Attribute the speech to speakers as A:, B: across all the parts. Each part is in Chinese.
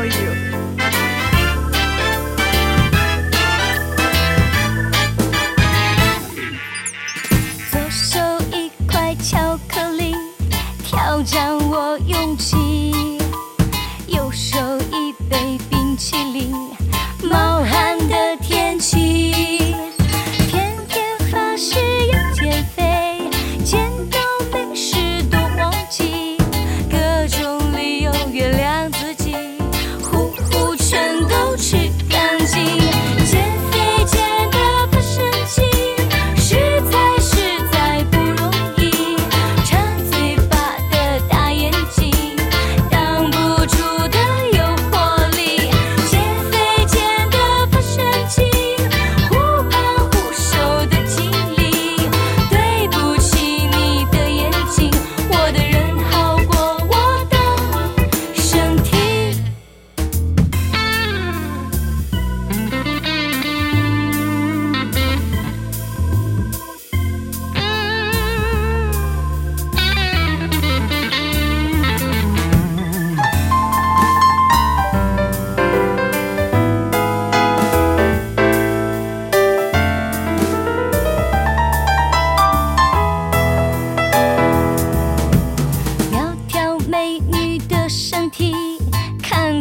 A: 左
B: 手一块巧克力挑战我勇气。右手一杯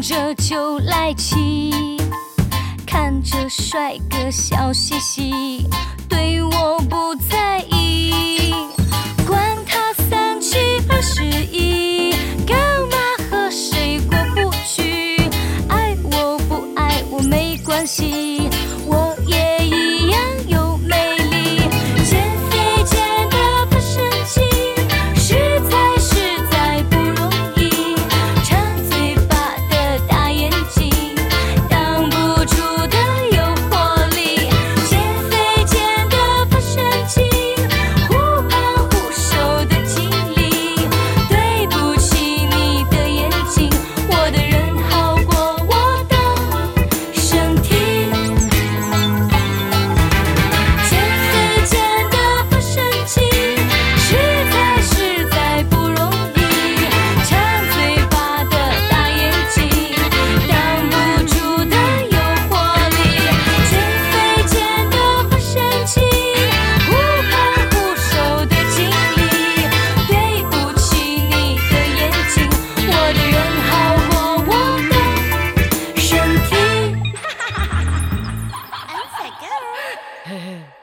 B: 这就来气看着帅哥笑嘻嘻对我不在意。管他三七二十一干嘛和谁过不去？爱我不爱我没关系。
A: Yeah.